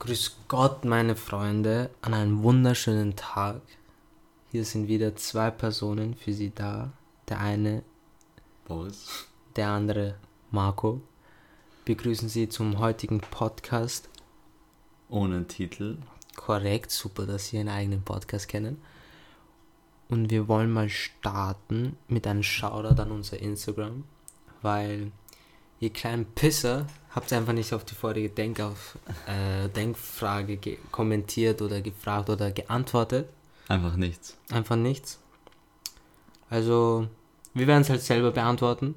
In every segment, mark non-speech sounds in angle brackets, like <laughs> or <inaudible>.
Grüß Gott, meine Freunde, an einem wunderschönen Tag. Hier sind wieder zwei Personen für Sie da. Der eine Boris. der andere Marco. Begrüßen Sie zum heutigen Podcast. Ohne Titel. Korrekt, super, dass Sie einen eigenen Podcast kennen. Und wir wollen mal starten mit einem Shoutout an unser Instagram, weil ihr kleinen Pisser habt einfach nicht auf die vorige Denkauf, äh, Denkfrage ge- kommentiert oder gefragt oder geantwortet. Einfach nichts. Einfach nichts. Also, wir werden es halt selber beantworten.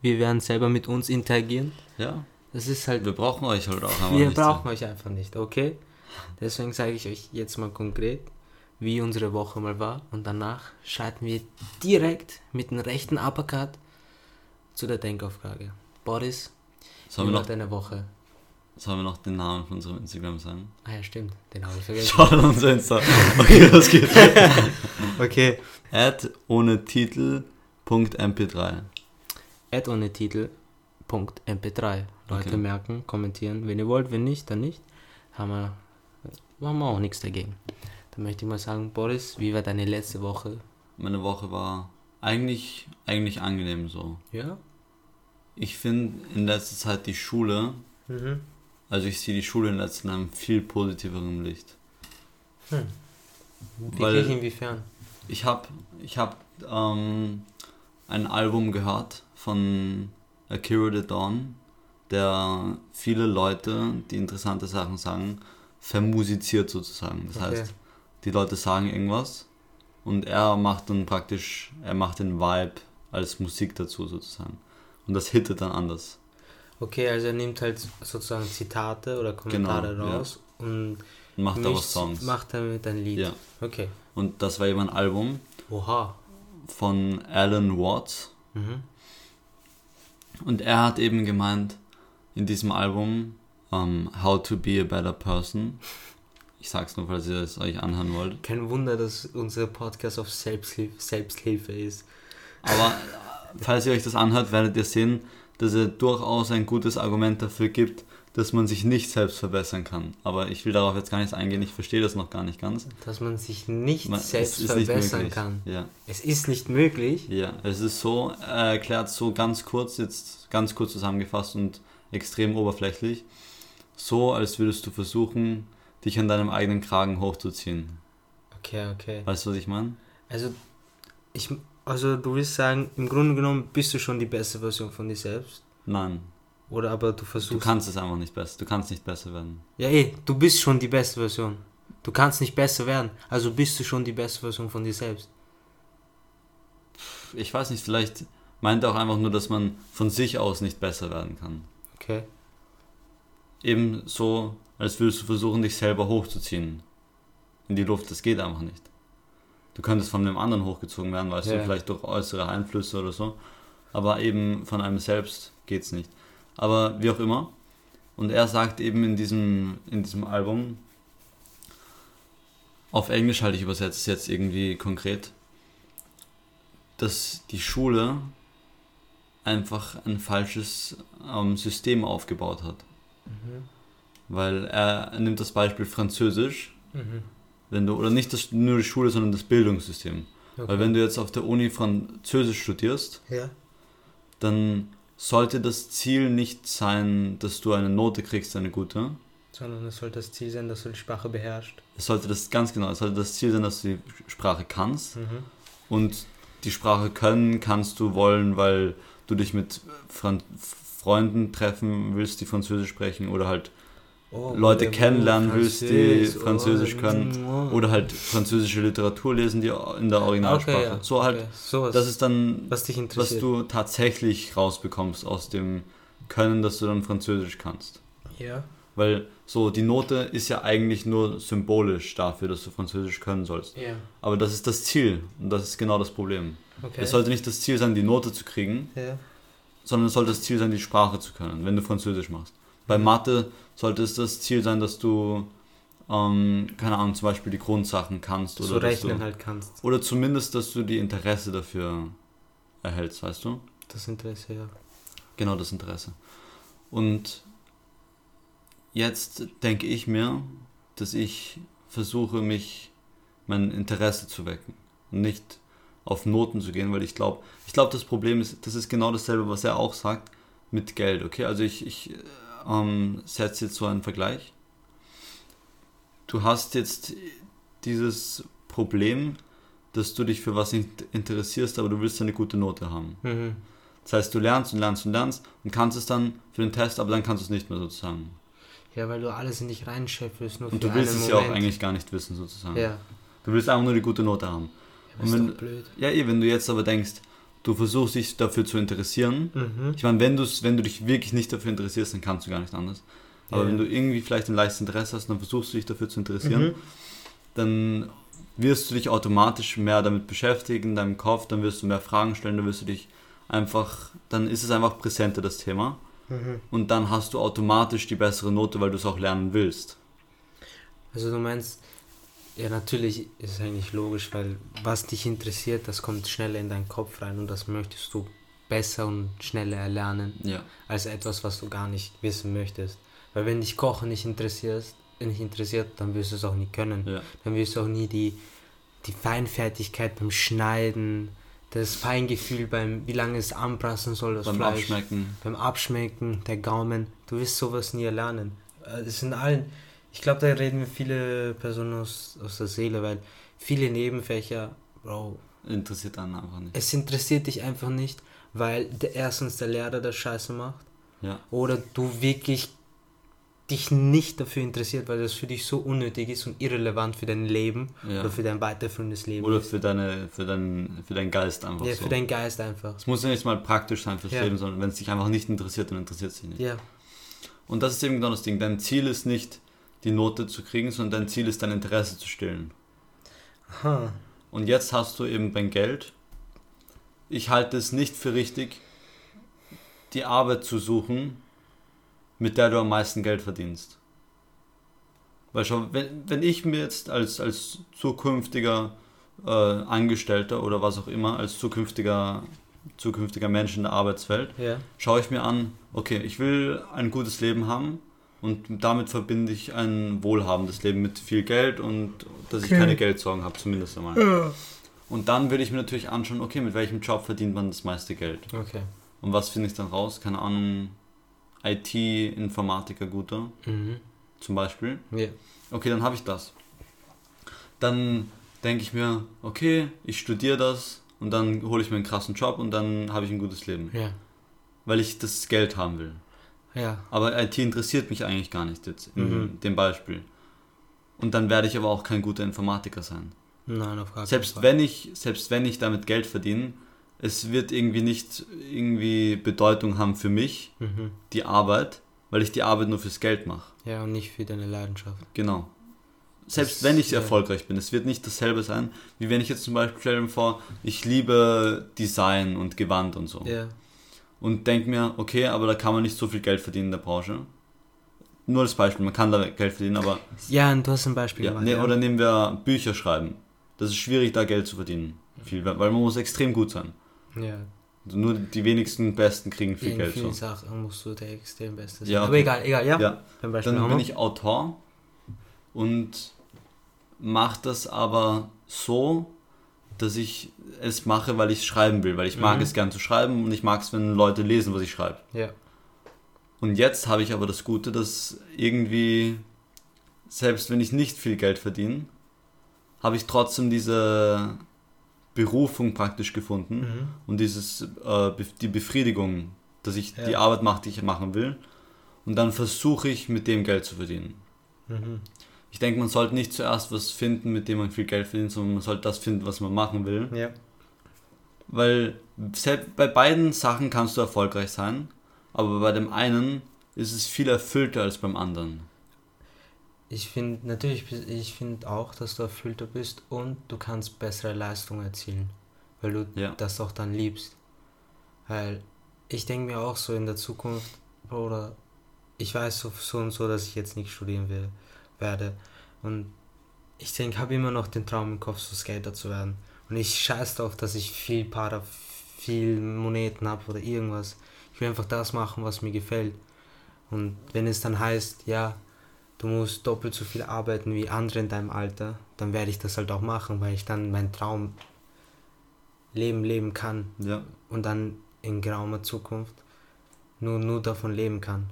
Wir werden selber mit uns interagieren. Ja. Das ist halt Wir brauchen euch halt auch einfach wir nicht. brauchen euch einfach nicht, okay? Deswegen sage ich euch jetzt mal konkret, wie unsere Woche mal war. Und danach schreiten wir direkt mit dem rechten Uppercut zu der Denkaufrage. Boris, Sollen wie wir, war noch, deine Woche? sollen wir noch den Namen von unserem Instagram sagen? Ah ja, stimmt, den habe ich vergessen. Schaut an unser Insta. Okay, los geht's. <laughs> Okay. Add ohne Titel. Punkt MP3. Add ohne Titel. Punkt MP3. Leute Okay. merken, kommentieren. Wenn ihr wollt, wenn nicht, dann nicht. Haben wir, haben wir auch nichts dagegen. Dann möchte ich mal sagen, Boris, wie war deine letzte Woche? Meine Woche war eigentlich, eigentlich angenehm so. Ja? Ich finde in letzter Zeit die Schule, Mhm. also ich sehe die Schule in letzter Zeit in einem viel positiveren Licht. Weil- Wirklich inwiefern? Ich habe ich hab, ähm, ein Album gehört von Akira the Dawn, der viele Leute, die interessante Sachen sagen, vermusiziert sozusagen. Das Okay. heißt, die Leute sagen irgendwas und er macht dann praktisch, er macht den Vibe als Musik dazu sozusagen. Und das hittet dann anders. Okay, also er nimmt halt sozusagen Zitate oder Kommentare Genau, ja. raus und Und macht daraus Songs. macht damit ein Lied. Ja. Okay. Und das war eben ein Album Oha. von Alan Watts. Mhm. Und er hat eben gemeint, in diesem Album, ähm, How to be a better person. Ich sag's nur, falls ihr es euch anhören wollt. Kein Wunder, dass unser Podcast auf Selbsthilfe, Selbsthilfe ist. Aber falls ihr euch das anhört, werdet ihr sehen, dass er durchaus ein gutes Argument dafür gibt, dass man sich nicht selbst verbessern kann. Aber ich will darauf jetzt gar nicht eingehen, ich verstehe das noch gar nicht ganz. Dass man sich nicht Man- selbst nicht verbessern möglich. kann. Ja. Es ist nicht möglich. Ja, es ist so, er erklärt so ganz kurz, jetzt ganz kurz zusammengefasst und extrem oberflächlich, so als würdest du versuchen, dich an deinem eigenen Kragen hochzuziehen. Okay, okay. Weißt du, was ich meine? Also, ich, also du willst sagen, im Grunde genommen bist du schon die beste Version von dir selbst. Nein, Oder aber du du versuchst. kannst es einfach nicht besser, du kannst nicht besser werden. Ja, eh, du bist schon die beste Version. Du kannst nicht besser werden. Also bist du schon die beste Version von dir selbst. Ich weiß nicht, vielleicht meint er auch einfach nur, dass man von sich aus nicht besser werden kann. Okay. Eben so, als würdest du versuchen, dich selber hochzuziehen. In die Luft, das geht einfach nicht. Du könntest von einem anderen hochgezogen werden, weißt Ja. du, vielleicht durch äußere Einflüsse oder so. Aber eben von einem selbst geht's nicht. Aber wie auch immer. Und er sagt eben in diesem, in diesem Album, auf Englisch halt, ich übersetze es jetzt irgendwie konkret, dass die Schule einfach ein falsches ähm, System aufgebaut hat. Mhm. Weil er, er nimmt das Beispiel Französisch, Mhm. Wenn du, oder nicht das, nur die Schule, sondern das Bildungssystem. Okay. Weil wenn du jetzt auf der Uni Französisch studierst, ja. dann sollte das Ziel nicht sein, dass du eine Note kriegst, eine gute. Sondern es soll das Ziel sein, dass du die Sprache beherrschst. Es sollte das ganz genau, es sollte das Ziel sein, dass du die Sprache kannst. Mhm. Und die Sprache können kannst du wollen, weil du dich mit Fran Freunden treffen willst, die Französisch sprechen oder halt Oh, Leute kennenlernen willst, die Französisch, oh, können oh. oder halt französische Literatur lesen, die in der Originalsprache. Okay, ja. So halt, okay. Sowas, das ist dann, was dich was interessiert. du tatsächlich rausbekommst aus dem Können, dass du dann Französisch kannst. ja. Weil so, die Note ist ja eigentlich nur symbolisch dafür, dass du Französisch können sollst. Ja. Aber das ist das Ziel und das ist genau das Problem. Okay. Es sollte nicht das Ziel sein, die Note zu kriegen, ja. sondern es sollte das Ziel sein, die Sprache zu können, wenn du Französisch machst. Bei. Mathe sollte es das Ziel sein, dass du, ähm, keine Ahnung, zum Beispiel die Grundsachen kannst. so Oder, dass rechnen du, halt kannst. oder zumindest, dass du die Interesse dafür erhältst, weißt du? Das Interesse, ja. Genau das Interesse. Und jetzt denke ich mir, dass ich versuche, mich mein Interesse zu wecken und nicht auf Noten zu gehen, weil ich glaube, ich glaube, das Problem ist, das ist genau dasselbe, was er auch sagt mit Geld, okay? Also ich, ich ähm, setze jetzt so einen Vergleich. Du hast jetzt dieses Problem, dass du dich für was interessierst, aber du willst eine gute Note haben. Mhm. Das heißt, du lernst und lernst und lernst und kannst es dann für den Test, aber dann kannst du es nicht mehr sozusagen. Ja, weil du alles in dich reinschöpfst. Nur Und du willst es ja auch Moment. eigentlich gar nicht wissen sozusagen. Ja, Du willst einfach nur die gute Note haben. aber Und wenn, blöd. ja, eh, wenn du jetzt aber denkst, du versuchst dich dafür zu interessieren, Mhm. ich meine, wenn, du's, wenn du dich wirklich nicht dafür interessierst, dann kannst du gar nicht anders. Aber Ja. wenn du irgendwie vielleicht ein leichtes Interesse hast, dann versuchst du dich dafür zu interessieren, Mhm. dann wirst du dich automatisch mehr damit beschäftigen, in deinem Kopf, dann wirst du mehr Fragen stellen, dann wirst du dich einfach, dann ist es einfach präsenter, das Thema. Mhm. Und dann hast du automatisch die bessere Note, weil du es auch lernen willst. Also du meinst, ja natürlich ist es eigentlich logisch, weil was dich interessiert, das kommt schneller in deinen Kopf rein und das möchtest du besser und schneller erlernen, Ja. als etwas, was du gar nicht wissen möchtest. Weil wenn dich Kochen nicht interessiert, nicht interessiert, dann wirst du es auch nie können. Ja. Dann wirst du auch nie die, die Feinfertigkeit beim Schneiden, das Feingefühl beim, wie lange es anbrassen soll, das Beim Fleisch Abschmecken. beim Abschmecken, der Gaumen, du wirst sowas nie erlernen. Äh, Es sind allen, ich glaube, da reden wir viele Personen aus, aus der Seele, weil viele Nebenfächer, Bro, Interessiert dann einfach nicht. es interessiert dich einfach nicht, weil der, erstens der Lehrer das Scheiße macht Ja. oder du wirklich dich nicht dafür interessiert, weil das für dich so unnötig ist und irrelevant für dein Leben Ja. oder für dein weiterführendes Leben. Oder für, deine, für, dein, für deinen Geist einfach ja, so. für deinen Geist einfach. es muss ja nicht mal praktisch sein fürs Ja. Leben, sondern wenn es dich einfach nicht interessiert, dann interessiert es dich nicht. Ja, Und das ist eben genau das Ding. Dein Ziel ist nicht, die Note zu kriegen, sondern dein Ziel ist, dein Interesse zu stillen. aha, Und jetzt hast du eben beim Geld, ich halte es nicht für richtig, die Arbeit zu suchen, mit der du am meisten Geld verdienst. Weil schon, wenn, wenn ich mir jetzt als, als zukünftiger äh, Angestellter oder was auch immer, als zukünftiger, zukünftiger Mensch in der Arbeitswelt, ja, schaue ich mir an, okay, ich will ein gutes Leben haben und damit verbinde ich ein wohlhabendes Leben mit viel Geld und dass ich Okay. keine Geldsorgen habe, zumindest einmal. Und dann will ich mir natürlich anschauen, okay, mit welchem Job verdient man das meiste Geld? okay. Und was finde ich dann raus? Keine Ahnung, IT-Informatiker guter, Mhm. zum Beispiel. Ja, Okay, dann habe ich das. Dann denke ich mir, okay, ich studiere das und dann hole ich mir einen krassen Job und dann habe ich ein gutes Leben. ja, Weil ich das Geld haben will. Ja, Aber IT interessiert mich eigentlich gar nicht jetzt in Mhm. dem Beispiel. Und dann werde ich aber auch kein guter Informatiker sein. nein, auf gar keinen Selbst Fall. wenn ich, selbst wenn ich damit Geld verdiene, es wird irgendwie nicht irgendwie Bedeutung haben für mich, Mhm. die Arbeit, weil ich die Arbeit nur fürs Geld mache. Ja, und nicht für deine Leidenschaft. Genau. Selbst Das- wenn ich ja. erfolgreich bin, es wird nicht dasselbe sein, wie wenn ich jetzt zum Beispiel stell mir vor, ich liebe Design und Gewand und so. Ja, und denke mir, okay, aber da kann man nicht so viel Geld verdienen in der Branche. Nur als Beispiel, man kann da Geld verdienen, aber ja und du hast ein Beispiel ja, gemacht. ne, ja. oder nehmen wir Bücher schreiben. Das ist schwierig, da Geld zu verdienen. Viel, weil man muss extrem gut sein. ja, nur die wenigsten Besten kriegen viel in Geld. vielen So. Sachen musst du der extrem Beste sein. Ja, Aber okay. egal, egal, ja. Ja, dann bin ich Autor und mache das aber so, dass ich es mache, weil ich es schreiben will, weil ich mag Mhm. es gern zu schreiben und ich mag es, wenn Leute lesen, was ich schreibe. Ja, Und jetzt habe ich aber das Gute, dass irgendwie, selbst wenn ich nicht viel Geld verdiene, habe ich trotzdem diese Berufung praktisch gefunden mhm. und dieses, äh, die Befriedigung, dass ich Ja. die Arbeit mache, die ich machen will. Und dann versuche ich, mit dem Geld zu verdienen. Mhm. Ich denke, man sollte nicht zuerst was finden, mit dem man viel Geld verdient, sondern man sollte das finden, was man machen will. ja, Weil selbst bei beiden Sachen kannst du erfolgreich sein, aber bei dem einen ist es viel erfüllter als beim anderen. ich finde natürlich, ich finde auch, dass du erfüllter bist und du kannst bessere Leistungen erzielen, weil du Ja. das auch dann liebst. Weil ich denke mir auch so in der Zukunft, oder ich weiß so, so und so, dass ich jetzt nicht studieren will, werde. Und ich denke, habe immer noch den Traum im Kopf, so Skater zu werden. Und ich scheiß darauf, dass ich viel Para, viel Moneten habe oder irgendwas. Ich will einfach das machen, was mir gefällt. Und wenn es dann heißt, ja, du musst doppelt so viel arbeiten wie andere in deinem Alter, dann werde ich das halt auch machen, weil ich dann meinen Traum leben, leben kann. Ja. Und dann in geraumer Zukunft nur, nur davon leben kann.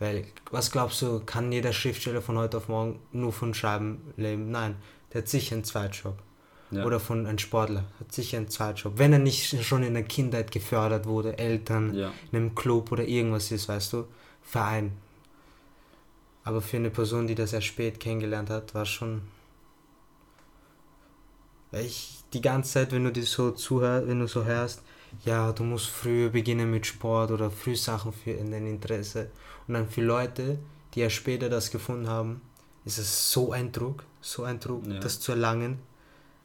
Weil, was glaubst du, kann jeder Schriftsteller von heute auf morgen nur von Schreiben leben? Nein, der hat sicher einen Zweitjob. Ja. Oder von einem Sportler, hat sicher einen Zweitjob. Wenn er nicht schon in der Kindheit gefördert wurde, Eltern, Ja. in einem Club oder irgendwas ist, weißt du, Verein. Aber für eine Person, die das erst spät kennengelernt hat, war schon. Ich die ganze Zeit, wenn du dir so zuhörst, wenn du so hörst, ja, du musst früher beginnen mit Sport oder früh Sachen für in dein Interesse. Und dann für Leute, die ja später das gefunden haben, ist es so ein Druck, so ein Druck, Ja. das zu erlangen.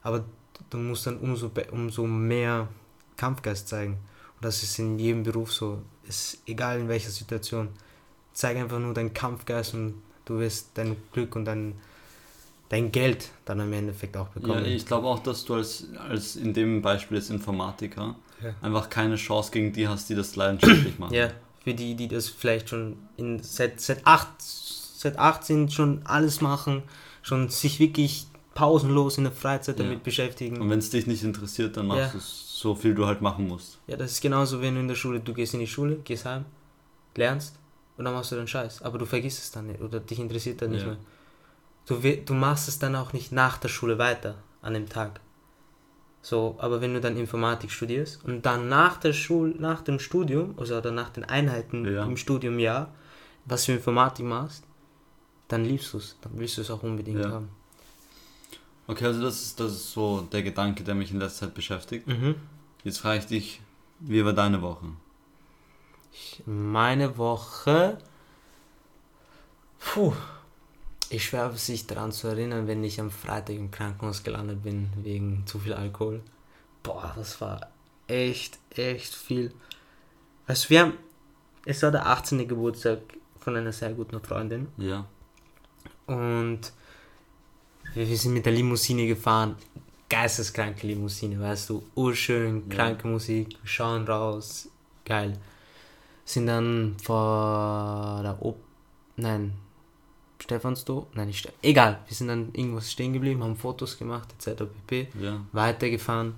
Aber du musst dann umso, umso mehr Kampfgeist zeigen. Und das ist in jedem Beruf so. Ist egal in welcher Situation. Zeig einfach nur deinen Kampfgeist und du wirst dein Glück und dein, dein Geld dann im Endeffekt auch Ja, bekommen. ich glaube auch, dass du als, als in dem Beispiel als Informatiker Ja. einfach keine Chance gegen die hast, die das leidenschaftlich machen. Ja, für die, die das vielleicht schon in, seit, seit, acht, seit 18 schon alles machen, schon sich wirklich pausenlos in der Freizeit Ja. damit beschäftigen. Und wenn es dich nicht interessiert, dann machst Ja. du so viel du halt machen musst. Ja, das ist genauso, wenn du in der Schule, du gehst in die Schule, gehst heim, lernst und dann machst du den Scheiß. Aber du vergisst es dann nicht oder dich interessiert dann nicht Ja. mehr. Du, du machst es dann auch nicht nach der Schule weiter, an dem Tag. So, aber wenn du dann Informatik studierst und dann nach der Schule, nach dem Studium, also oder nach den Einheiten Ja. im Studium ja, was für Informatik machst, dann liebst du es, dann willst du es auch unbedingt Ja. haben. Okay, also das ist, das ist so der Gedanke, der mich in letzter Zeit beschäftigt. Mhm. Jetzt frage ich dich, wie war deine Woche? Meine Woche. Puh. Ich schwöre, sich daran zu erinnern, wenn ich am Freitag im Krankenhaus gelandet bin wegen zu viel Alkohol. Boah, das war echt, echt viel. Also wir haben, es war der 18. Geburtstag von einer sehr guten Freundin Ja. und wir, wir sind mit der Limousine gefahren. Geisteskranke Limousine, weißt du, urschön, Ja. kranke Musik, wir schauen raus, geil. Sind dann vor der Op nein, Stephansdom, nein, nicht egal, wir sind dann irgendwas stehen geblieben, haben Fotos gemacht, etc. pp. Ja. Weitergefahren.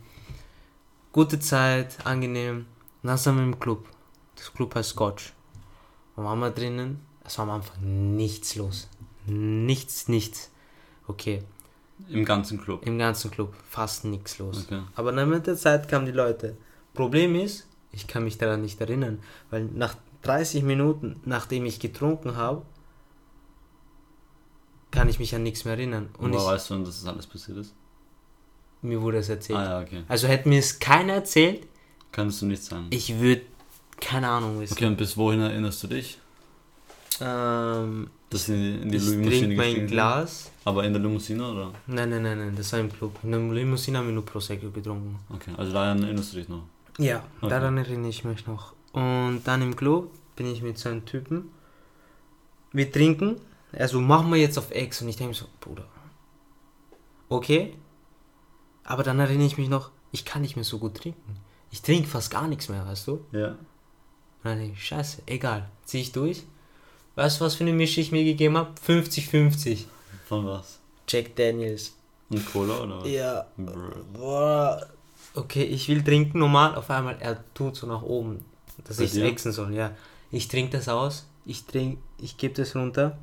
Gute Zeit, angenehm. Und dann sind wir im Club. Das Club heißt Scotch. Und waren wir drinnen, es war am Anfang nichts los. Nichts, nichts. Okay, Im ganzen Club. im ganzen Club fast nichts los. Okay. Aber dann mit der Zeit kamen die Leute. Problem ist, ich kann mich daran nicht erinnern, weil nach 30 Minuten, nachdem ich getrunken habe, kann ich mich an nichts mehr erinnern. Und Woher ich, weißt du, denn, dass das alles passiert ist? mir wurde es erzählt. Ah ja, okay. Also hätte mir es keiner erzählt, Kannst du nicht sagen. ich würde keine Ahnung wissen. Okay, und bis wohin erinnerst du dich? Ähm, sie in die, in die ich Limousine trinke mein? Glas. Aber in der Limousine oder? Nein, nein, nein, nein, das war im Club. In der Limousine haben wir nur Prosecco getrunken. Okay, also daran erinnerst du dich noch. Ja, Okay. daran erinnere ich mich noch. Und dann im Club bin ich mit so einem Typen. Wir trinken. Also machen wir jetzt auf Ex. Und ich denke so, Bruder. Okay. Aber dann erinnere ich mich noch, ich kann nicht mehr so gut trinken. Ich trinke fast gar nichts mehr, weißt du? Ja. Und dann denke ich, scheiße, egal. Zieh ich durch. Weißt du, was für eine Mische ich mir gegeben habe? 50-50. Von was? Jack Daniels. Und Cola oder was? Ja. Boah. Okay, ich will trinken normal, auf einmal er tut so nach oben, dass ich es wechseln soll, ja. Ich trinke das aus, ich trink, ich gebe das runter,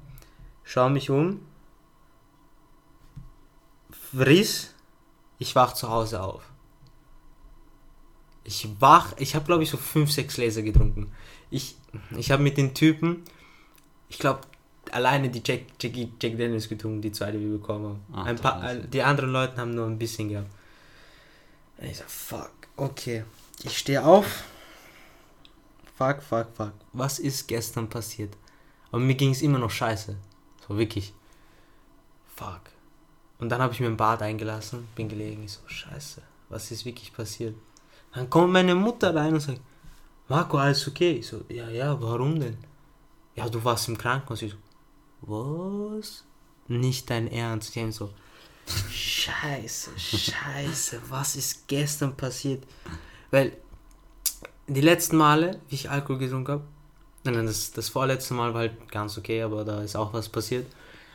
schau mich um, friss, ich wach zu Hause auf. Ich wach, ich habe glaube ich so 5, 6 Gläser getrunken. Ich, ich habe mit den Typen, ich glaube, alleine die Jack, Jack, Jack Daniels getrunken, die zwei, die wir bekommen haben. Ach, ein paar, die anderen Leute haben nur ein bisschen gehabt. Und ich so, fuck, okay. Ich stehe auf. Fuck, fuck, fuck. Was ist gestern passiert? Aber mir ging es immer noch scheiße. So wirklich. Fuck. Und dann habe ich mir im Bad eingelassen, bin gelegen. Ich so, scheiße, was ist wirklich passiert? Dann kommt meine Mutter rein und sagt, Marco, alles okay? Ich so, ja, ja, warum denn? Ja, du warst im Krankenhaus. Ich so, was? Nicht dein Ernst. Ich so, scheiße, scheiße, was ist gestern passiert? Weil die letzten Male, wie ich Alkohol getrunken habe, nein, nein, das, das vorletzte Mal war halt ganz okay, aber da ist auch was passiert.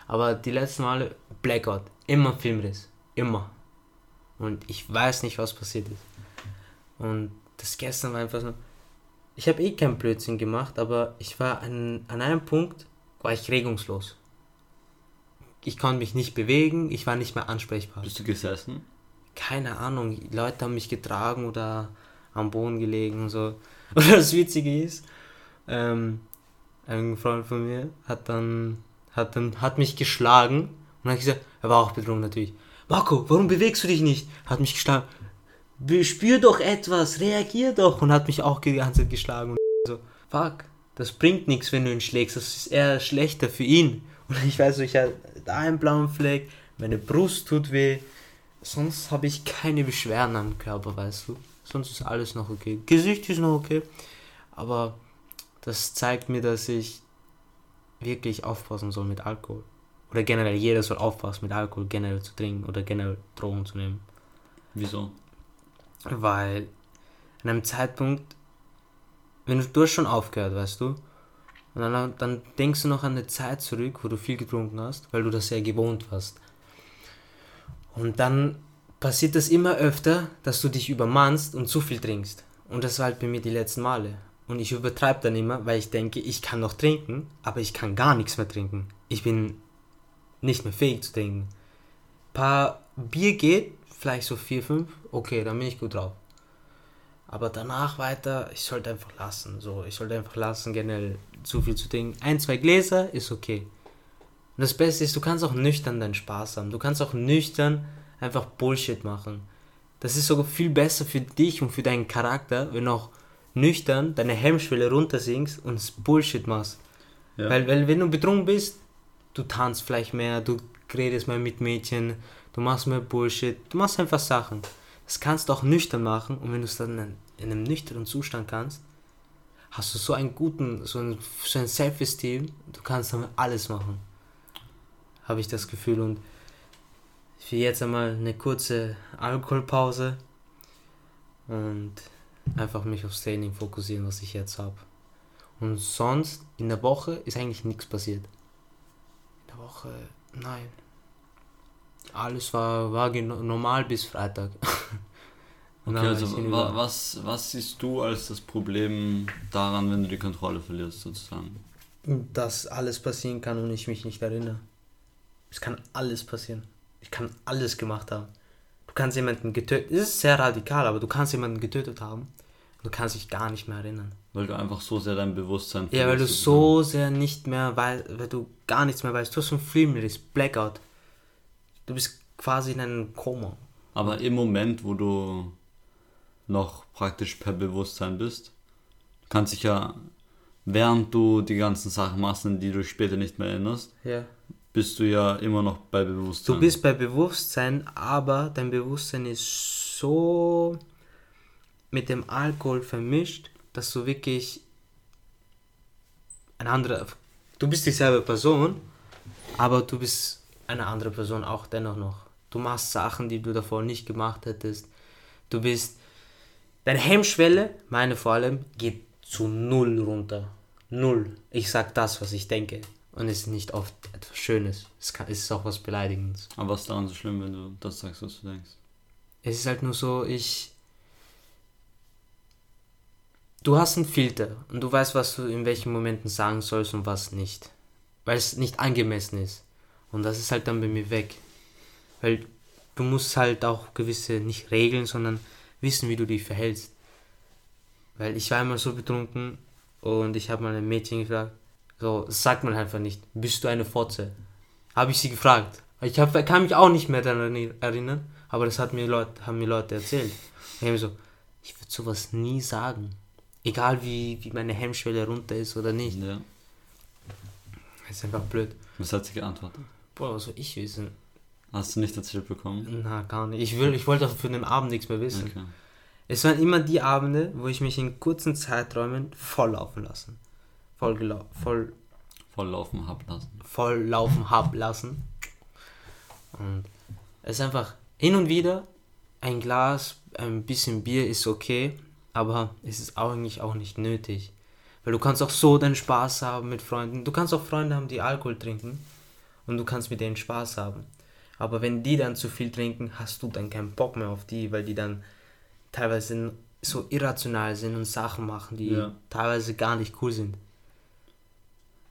Aber die letzten Male, Blackout, immer Filmriss. Immer. Und ich weiß nicht, was passiert ist. Und das gestern war einfach so. Ich habe eh keinen Blödsinn gemacht, aber ich war an, an einem Punkt, war ich regungslos. Ich konnte mich nicht bewegen, ich war nicht mehr ansprechbar. Bist du gesessen? Keine Ahnung, Leute haben mich getragen oder am Boden gelegen und so. <laughs> Und das Witzige ist, ähm, ein Freund von mir hat dann, hat dann, hat mich geschlagen und hat gesagt, er war auch betrunken natürlich. Marco, warum bewegst du dich nicht? Hat mich geschlagen. Spür doch etwas, reagier doch und hat mich auch die ganze Zeit geschlagen und so. Fuck, das bringt nichts, wenn du ihn schlägst. Das ist eher schlechter für ihn. Und ich weiß, ich habe da einen blauen Fleck, meine Brust tut weh. Sonst habe ich keine Beschwerden am Körper, weißt du. Sonst ist alles noch okay. Gesicht ist noch okay. Aber das zeigt mir, dass ich wirklich aufpassen soll mit Alkohol. Oder generell, jeder soll aufpassen mit Alkohol generell zu trinken oder generell Drogen zu nehmen. Wieso? Weil an einem Zeitpunkt, wenn du, du hast schon aufgehört, weißt du, und dann, dann denkst du noch an eine Zeit zurück, wo du viel getrunken hast, weil du das ja gewohnt warst. Und dann passiert das immer öfter, dass du dich übermannst und zu viel trinkst. Und das war halt bei mir die letzten Male. Und ich übertreibe dann immer, weil ich denke, ich kann noch trinken, aber ich kann gar nichts mehr trinken. Ich bin nicht mehr fähig zu trinken. Ein paar Bier geht, vielleicht so vier, fünf, okay, dann bin ich gut drauf. Aber danach weiter, ich sollte einfach lassen. So, ich sollte einfach lassen, generell zu viel zu trinken. Ein, zwei Gläser ist okay. Und das Beste ist, du kannst auch nüchtern deinen Spaß haben. Du kannst auch nüchtern einfach Bullshit machen. Das ist sogar viel besser für dich und für deinen Charakter, wenn auch nüchtern deine Hemmschwelle runtersinkst und Bullshit machst. Ja. Weil, weil wenn du betrunken bist, du tanzt vielleicht mehr, du redest mehr mit Mädchen, du machst mehr Bullshit, du machst einfach Sachen. Das kannst du auch nüchtern machen und wenn du es dann in einem nüchternen Zustand kannst, hast du so einen guten, so ein, so ein Self-Esteem, du kannst damit alles machen. Habe ich das Gefühl und für jetzt einmal eine kurze Alkoholpause und einfach mich aufs Training fokussieren, was ich jetzt habe. Und sonst in der Woche ist eigentlich nichts passiert. In der Woche, nein. Alles war, war normal bis Freitag. <laughs> okay, also wa was, was siehst du als das Problem daran, wenn du die Kontrolle verlierst, sozusagen? Dass alles passieren kann und ich mich nicht erinnere. Es kann alles passieren. Ich kann alles gemacht haben. Du kannst jemanden getötet. Es ist sehr radikal, aber du kannst jemanden getötet haben. Du kannst dich gar nicht mehr erinnern. Weil du einfach so sehr dein Bewusstsein Ja, weil du so sehr nicht mehr weißt, weil du gar nichts mehr weißt. Du hast einen Film, das ist Blackout. Du bist quasi in einem Koma. Aber im Moment, wo du noch praktisch per Bewusstsein bist, kannst dich ja, während du die ganzen Sachen machst, an die du später nicht mehr erinnerst, ja bist du ja immer noch bei Bewusstsein. Du bist bei Bewusstsein, aber dein Bewusstsein ist so mit dem Alkohol vermischt, dass du wirklich ein anderer. Du bist dieselbe Person, aber du bist eine andere Person auch dennoch noch. Du machst Sachen, die du davor nicht gemacht hättest. Du bist. Deine Hemmschwelle, meine vor allem, geht zu null runter. Null. Ich sag das, was ich denke. Und es ist nicht oft etwas Schönes. Es, kann, es ist auch was Beleidigendes. Aber was ist daran so schlimm, wenn du das sagst, was du denkst? Es ist halt nur so, ich. Du hast einen Filter und du weißt, was du in welchen Momenten sagen sollst und was nicht. Weil es nicht angemessen ist. Und das ist halt dann bei mir weg. Weil du musst halt auch gewisse, nicht Regeln, sondern wissen, wie du dich verhältst. Weil ich war einmal so betrunken und ich habe mal ein Mädchen gefragt, so, das sagt man einfach nicht. Bist du eine Fotze? Habe ich sie gefragt. Ich hab, kann mich auch nicht mehr daran erinnern, aber das hat mir Leute, haben mir Leute erzählt. Ich habe so, ich würde sowas nie sagen. Egal wie, wie meine Hemmschwelle runter ist oder nicht. Ja. Das ist einfach blöd. Was hat sie geantwortet? Boah, was soll ich wissen? Hast du nicht erzählt bekommen? Na, gar nicht. Ich, will, ich wollte auch für den Abend nichts mehr wissen. Okay. Es waren immer die Abende, wo ich mich in kurzen Zeiträumen voll laufen lassen voll, voll, voll laufen hab lassen. Voll laufen hab lassen. Und es ist einfach hin und wieder ein Glas, ein bisschen Bier ist okay, aber es ist eigentlich auch nicht nötig. Weil du kannst auch so deinen Spaß haben mit Freunden. Du kannst auch Freunde haben, die Alkohol trinken. und du kannst mit denen Spaß haben. Aber wenn die dann zu viel trinken, hast du dann keinen Bock mehr auf die, weil die dann teilweise so irrational sind und Sachen machen, die Ja. teilweise gar nicht cool sind.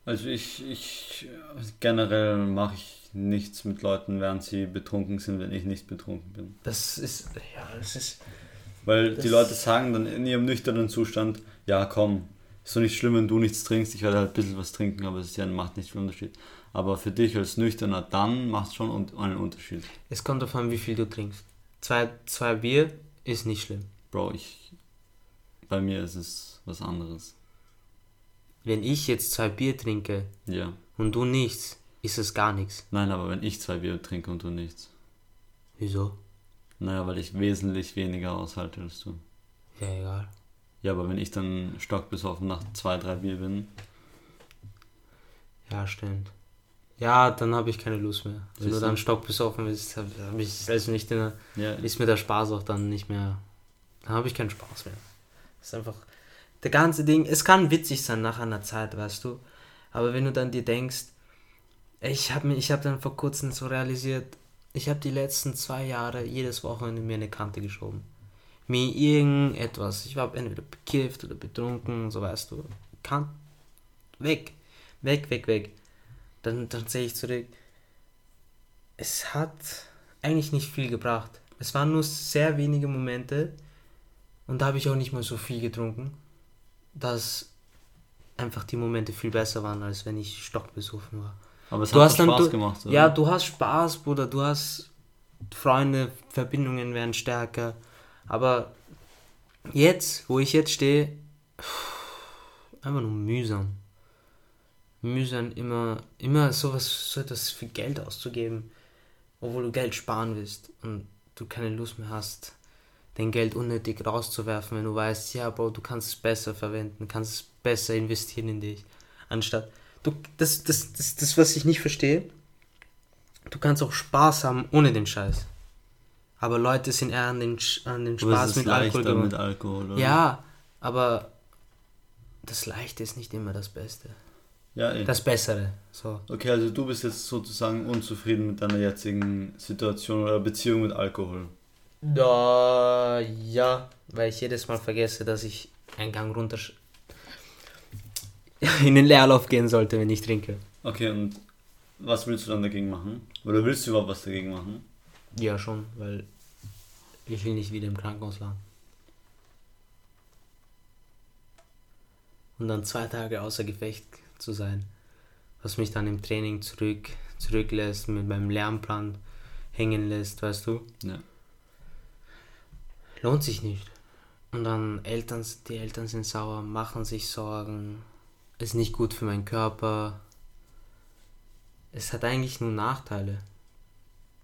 Also ich, ich generell mache ich nichts mit Leuten, während sie betrunken sind, wenn ich nicht betrunken bin. Das ist, ja, das ist, Weil die Das- Leute sagen dann in ihrem nüchternen Zustand, ja komm, ist doch nicht schlimm, wenn du nichts trinkst, ich werde halt ein bisschen was trinken, aber es ja, macht nicht viel Unterschied. Aber für dich als Nüchterner, dann macht es schon einen Unterschied. es kommt davon, an, wie viel du trinkst. Zwei, zwei Bier ist nicht schlimm. Bro, ich, bei mir ist es was anderes. Wenn ich jetzt zwei Bier trinke Ja. und du nichts, ist es gar nichts. Nein, aber wenn ich zwei Bier trinke und du nichts. Wieso? Naja, weil ich wesentlich weniger aushalte als du. Ja, egal. Ja, aber wenn ich dann stockbesoffen nach zwei, drei Bier bin, Ja, stimmt. Ja, dann habe ich keine Lust mehr. Wenn Siehst du dann stockbesoffen bist, hab, hab ich also nicht in der, ja, ist mir der Spaß auch dann nicht mehr. Dann habe ich keinen Spaß mehr. Das ist einfach. Der ganze Ding, es kann witzig sein nach einer Zeit, weißt du. Aber wenn du dann dir denkst, ich habe hab dann vor kurzem so realisiert, ich habe die letzten zwei Jahre jedes Wochenende mir eine Kante geschoben. Mir irgendetwas. Ich war entweder bekifft oder betrunken, so weißt du. Kann weg. Weg, weg, weg. Dann, dann sehe ich zurück. Es hat eigentlich nicht viel gebracht. Es waren nur sehr wenige Momente und da habe ich auch nicht mal so viel getrunken, dass einfach die Momente viel besser waren, als wenn ich stockbesoffen war. aber es Du hat hast doch dann- Spaß du- gemacht, oder? Ja, du hast Spaß, Bruder, du hast Freunde, Verbindungen werden stärker. Aber jetzt, wo ich jetzt stehe, einfach nur mühsam. Mühsam, immer, immer sowas, so etwas für Geld auszugeben, obwohl du Geld sparen willst und du keine Lust mehr hast, dein Geld unnötig rauszuwerfen, wenn du weißt, ja, Bro, du kannst es besser verwenden, kannst es besser investieren in dich, anstatt du, das, das, das, das, was ich nicht verstehe, du kannst auch Spaß haben ohne den Scheiß. Aber Leute sind eher an den, an den Spaß mit Alkohol mit Alkohol, oder? Ja, aber das Leichte ist nicht immer das Beste. Ja. Das Bessere. So. Okay, also du bist jetzt sozusagen unzufrieden mit deiner jetzigen Situation oder Beziehung mit Alkohol. Da, ja, weil ich jedes Mal vergesse, dass ich einen Gang runter <laughs> in den Leerlauf gehen sollte, wenn ich trinke. Okay, und was willst du dann dagegen machen? Oder willst du überhaupt was dagegen machen? Ja, schon, weil ich will nicht wieder im Krankenhaus landen. Und dann zwei Tage außer Gefecht zu sein, was mich dann im Training zurück, zurücklässt, mit meinem Lernplan hängen lässt, weißt du? Ja. Lohnt sich nicht. Und dann Eltern, die Eltern sind sauer, machen sich Sorgen, ist nicht gut für meinen Körper. Es hat eigentlich nur Nachteile.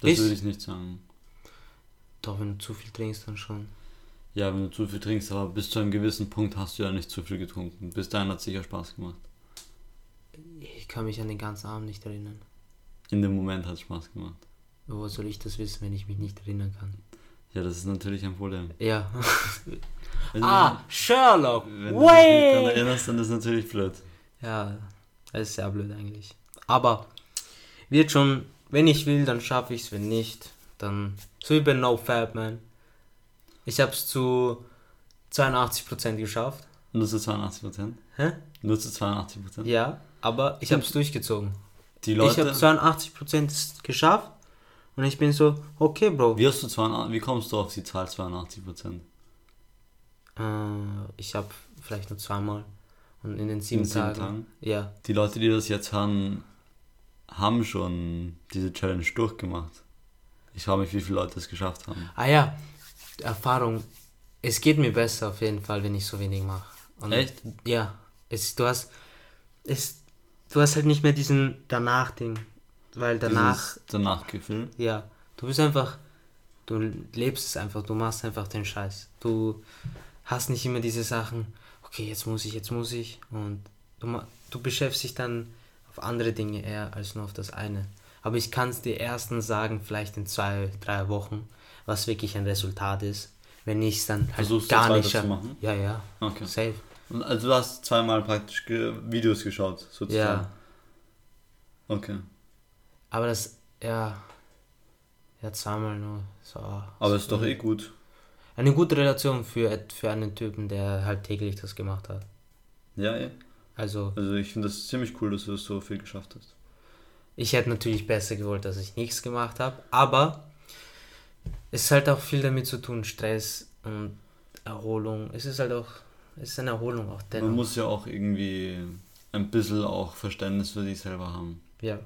Das Ist- würde ich nicht sagen. Doch, wenn du zu viel trinkst, dann schon. Ja, wenn du zu viel trinkst, aber bis zu einem gewissen Punkt hast du ja nicht zu viel getrunken. Bis dahin hat es sicher Spaß gemacht. Ich kann mich an den ganzen Abend nicht erinnern. In dem Moment hat es Spaß gemacht. Wo soll ich das wissen, wenn ich mich nicht erinnern kann? Ja, das ist natürlich ein Problem. Ja. <laughs> <laughs> Wenn ah, Sherlock! wenn du dich nicht daran erinnerst, dann ist das natürlich blöd. Ja, das ist sehr blöd eigentlich. Aber wird schon, wenn ich will, dann schaffe ich es, wenn nicht, dann so wie bei No Fab, man. Ich habe es zu 82% geschafft. Nur zu 82%? Hä? Nur zu 82%? Ja, aber ich habe es durchgezogen. Die Ich Leute... habe 82% geschafft und ich bin so, okay, Bro. wie, hast du 82, wie kommst du auf die Zahl 82%? Äh, ich habe vielleicht nur zweimal. Und in den sieben, In sieben Tagen, Tagen? Ja. Die Leute, die das jetzt hören, haben schon diese Challenge durchgemacht. Ich frage mich, wie viele Leute es geschafft haben. Ah ja, Erfahrung. Es geht mir besser auf jeden Fall, wenn ich so wenig mache. Und Echt? Ja. Es, du hast. Es, du hast halt nicht mehr diesen Danach-Ding. Weil danach. Dieses Danachgefühl. Ja. Du bist einfach. Du lebst es einfach. Du machst einfach den Scheiß. Du hast nicht immer diese Sachen. Okay, jetzt muss ich, jetzt muss ich. Und du, du beschäftigst dich dann auf andere Dinge eher als nur auf das eine. Aber ich kann es dir erstens sagen, vielleicht in zwei, drei Wochen, was wirklich ein Resultat ist. Wenn ich es dann halt Versuchst gar nicht weiterzumachen? machen. Ja, ja. Okay. Safe. Und also du hast zweimal praktisch Videos geschaut, sozusagen. Ja. Okay. Aber das, ja, ja, zweimal nur. So, Aber ist doch eh gut. Eine gute Relation für, für einen Typen, der halt täglich das gemacht hat. Ja, eh. Also, Also ich finde das ziemlich cool, dass du das so viel geschafft hast. ich hätte natürlich besser gewollt, dass ich nichts gemacht habe, aber es ist halt auch viel damit zu tun, Stress und Erholung. Es ist halt auch, es ist eine Erholung auch dennoch. Man muss ja auch irgendwie ein bisschen auch Verständnis für sich selber haben. Ja,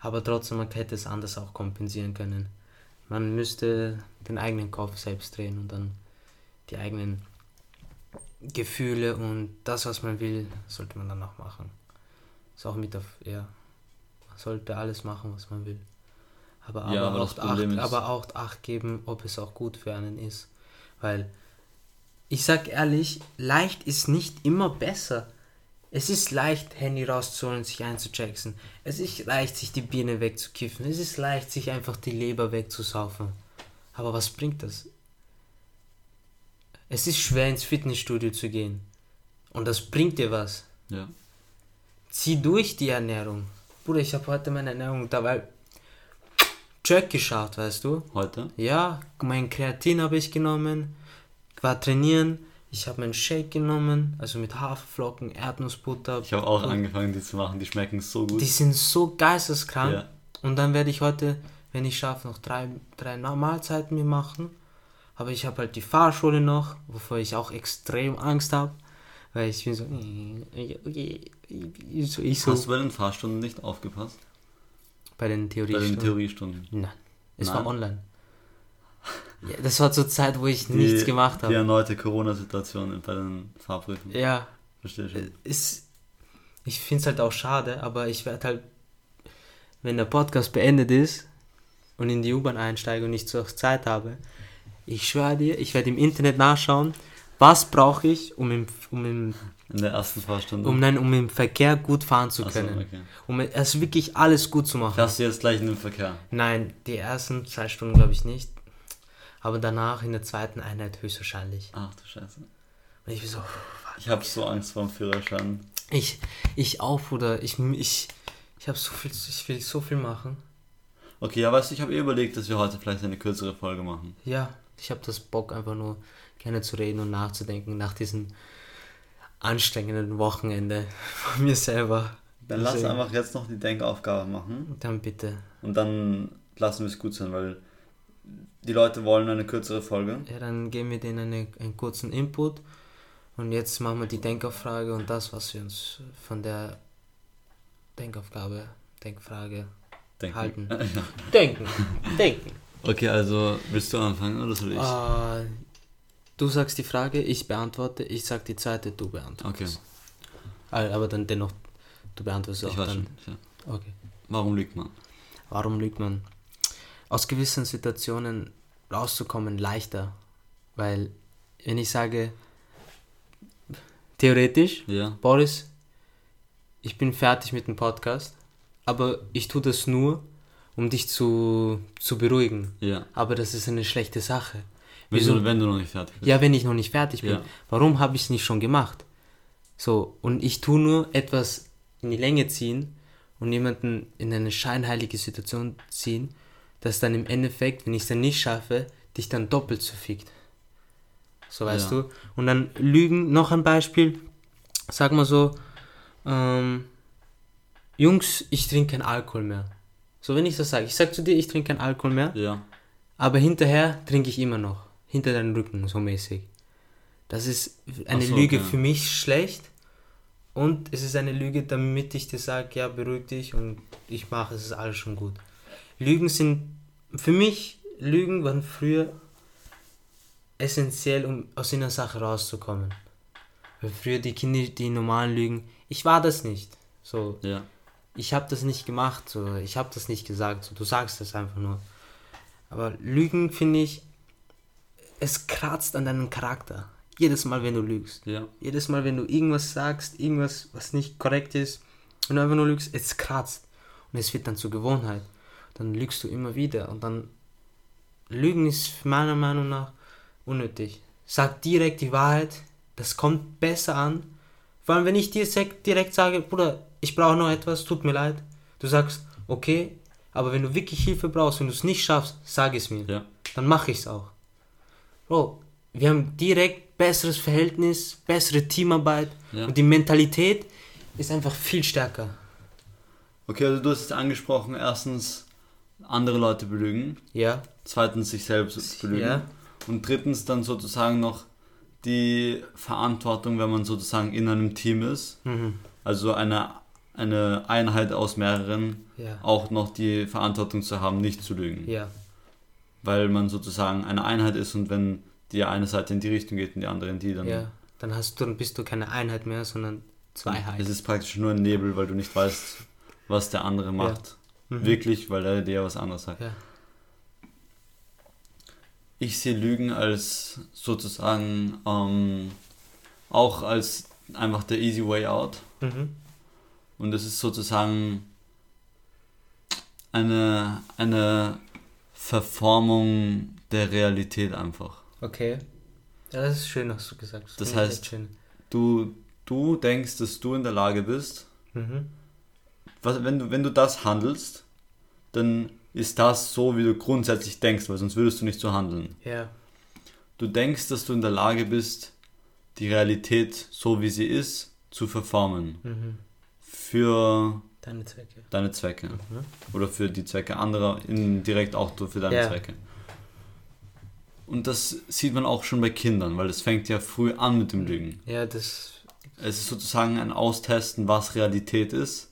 aber trotzdem, man hätte es anders auch kompensieren können. Man müsste den eigenen Kopf selbst drehen und dann die eigenen Gefühle und das, was man will, sollte man dann auch machen. Ist auch mit auf, ja, man sollte alles machen, was man will. Aber, Ja, aber, aber auch acht, aber auch Acht geben, ob es auch gut für einen ist. Weil, ich sag ehrlich, leicht ist nicht immer besser. Es ist leicht, Handy rauszuholen, sich einzuchecken. Es ist leicht, sich die Birne wegzukiffen. Es ist leicht, sich einfach die Leber wegzusaufen. Aber was bringt das? Es ist schwer, ins Fitnessstudio zu gehen. Und das bringt dir was. Ja. Zieh durch die Ernährung. Bruder, ich habe heute meine Ernährung dabei Track geschaut, weißt du? Heute? Ja, mein Kreatin habe ich genommen, war trainieren, ich habe meinen Shake genommen, also mit Haferflocken, Erdnussbutter. Ich habe auch angefangen, die zu machen. Die schmecken so gut. Die sind so geisteskrank. Ja. Und dann werde ich heute, wenn ich schaffe, noch drei, drei Mahlzeiten mir machen. Aber ich habe halt die Fahrschule noch, wovor ich auch extrem Angst habe. Weil ich bin so, ich so Hast du bei den Fahrstunden nicht aufgepasst? bei den Bei den Theoriestunden. Theoriestunden. Nein, es Nein? war online. Ja, das war zur Zeit, wo ich Die- nichts gemacht Die habe. erneute Corona-Situation bei den Fahrprüfen. Ja, Verstehe schon. ist, ich finde es halt auch schade, aber ich werde halt, wenn der Podcast beendet ist und in die U-Bahn einsteige und ich zur Zeit habe, ich schwöre dir, ich werde im Internet nachschauen, was brauche ich, um im, um, im, In der ersten Fahrstunde. um, nein, um im Verkehr gut fahren zu Ach so, können. okay. Um es wirklich alles gut zu machen. Fährst du jetzt gleich in den Verkehr? Nein, die ersten zwei Stunden glaube ich nicht. Aber danach in der zweiten Einheit höchstwahrscheinlich. Ach du Scheiße. Und ich bin so, Ich habe so Angst vor dem Führerschein. ich, ich auch, Bruder. Ich, ich, ich habe so viel, ich will so viel machen. Okay, ja, weißt du, ich habe eh überlegt, dass wir heute vielleicht eine kürzere Folge machen. Ja, ich habe das Bock einfach nur gerne zu reden und nachzudenken nach diesem anstrengenden Wochenende <laughs> von mir selber. Dann lass einfach jetzt noch die Denkaufgabe machen Dann bitte. und dann lassen wir es gut sein, weil die Leute wollen eine kürzere Folge. Ja, dann geben wir denen eine, einen kurzen Input und jetzt machen wir die Denkaufrage und das, was wir uns von der Denkaufgabe, Denkfrage Denken. halten. <laughs> Denken, denken. Okay, also willst du anfangen oder soll ich? Äh, du sagst die Frage, ich beantworte, ich sag die zweite, du Okay, beantwortest. Ah, Aber dann dennoch, du beantwortest ich auch weiß dann. schon. Ja. Okay. Warum lügt man? Warum lügt man? Aus gewissen Situationen rauszukommen leichter. Weil, wenn ich sage, theoretisch, Ja. Boris, ich bin fertig mit dem Podcast, aber ich tue das nur, um dich zu, zu beruhigen. Ja. Aber das ist eine schlechte Sache. Wenn, Wieso? du, wenn du noch nicht fertig bist. Ja, wenn ich noch nicht fertig bin. Ja. Warum habe ich es nicht schon gemacht? So, und ich tue nur etwas in die Länge ziehen und jemanden in eine scheinheilige Situation ziehen, dass dann im Endeffekt, wenn ich es dann nicht schaffe, dich dann doppelt zerfickt. So weißt Ja. du? Und dann Lügen, noch ein Beispiel. Sag mal so, ähm, Jungs, ich trinke keinen Alkohol mehr. So, wenn ich das sage, ich sag zu dir, ich trinke keinen Alkohol mehr. Ja. Aber hinterher trinke ich immer noch. Hinter deinem Rücken, so mäßig. Das ist eine so, Lüge okay. für mich schlecht. Und es ist eine Lüge, damit ich dir sage, ja, beruhig dich und ich mache, es ist alles schon gut. Lügen sind, für mich, Lügen waren früher essentiell, um aus einer Sache rauszukommen. Weil früher die Kinder, die normalen Lügen, ich war das nicht. So, Ja. ich habe das nicht gemacht, so, ich habe das nicht gesagt, so, du sagst das einfach nur. Aber Lügen finde ich, es kratzt an deinem Charakter. Jedes Mal, wenn du lügst. Ja. Jedes Mal, wenn du irgendwas sagst, irgendwas, was nicht korrekt ist, wenn du einfach nur lügst, es kratzt. Und es wird dann zur Gewohnheit. Dann lügst du immer wieder. Und dann, Lügen ist meiner Meinung nach unnötig. Sag direkt die Wahrheit, das kommt besser an. Vor allem, wenn ich dir direkt sage, Bruder, ich brauche noch etwas, tut mir leid. Du sagst, okay, Aber wenn du wirklich Hilfe brauchst, wenn du es nicht schaffst, sag es mir. Ja. Dann mache ich es auch. Bro, wir haben direkt besseres Verhältnis, bessere Teamarbeit Ja. und die Mentalität ist einfach viel stärker. Okay, also du hast es angesprochen, erstens andere Leute belügen, Ja, zweitens sich selbst belügen Ja. und drittens dann sozusagen noch die Verantwortung, wenn man sozusagen in einem Team ist, mhm. also eine, eine Einheit aus mehreren, ja, auch noch die Verantwortung zu haben, nicht zu lügen. ja, Weil man sozusagen eine Einheit ist und wenn die eine Seite in die Richtung geht und die andere in die, dann ja. Dann hast du, dann bist du keine Einheit mehr, sondern Zweiheit. es ist praktisch nur ein Nebel, weil du nicht weißt, was der andere macht. Mhm. Wirklich, weil er dir was anderes sagt. Ja, Ich sehe Lügen als sozusagen ähm, auch als einfach der easy way out. mhm. Und es ist sozusagen eine, eine Verformung der Realität einfach. okay. Ja, das ist schön, hast du gesagt. Das ich heißt-. Du, du denkst, dass du in der Lage bist, Mhm. Was, wenn, du, wenn du das handelst, dann ist das so, wie du grundsätzlich denkst, weil sonst würdest du nicht so handeln. Ja, Du denkst, dass du in der Lage bist, die Realität so wie sie ist, zu verformen. mhm. Für deine Zwecke. deine Zwecke. Mhm. Oder für die Zwecke anderer, indirekt auch für deine Ja. Zwecke. Und das sieht man auch schon bei Kindern, weil es fängt ja früh an mit dem Lügen. Ja, das. Es ist sozusagen ein Austesten, was Realität ist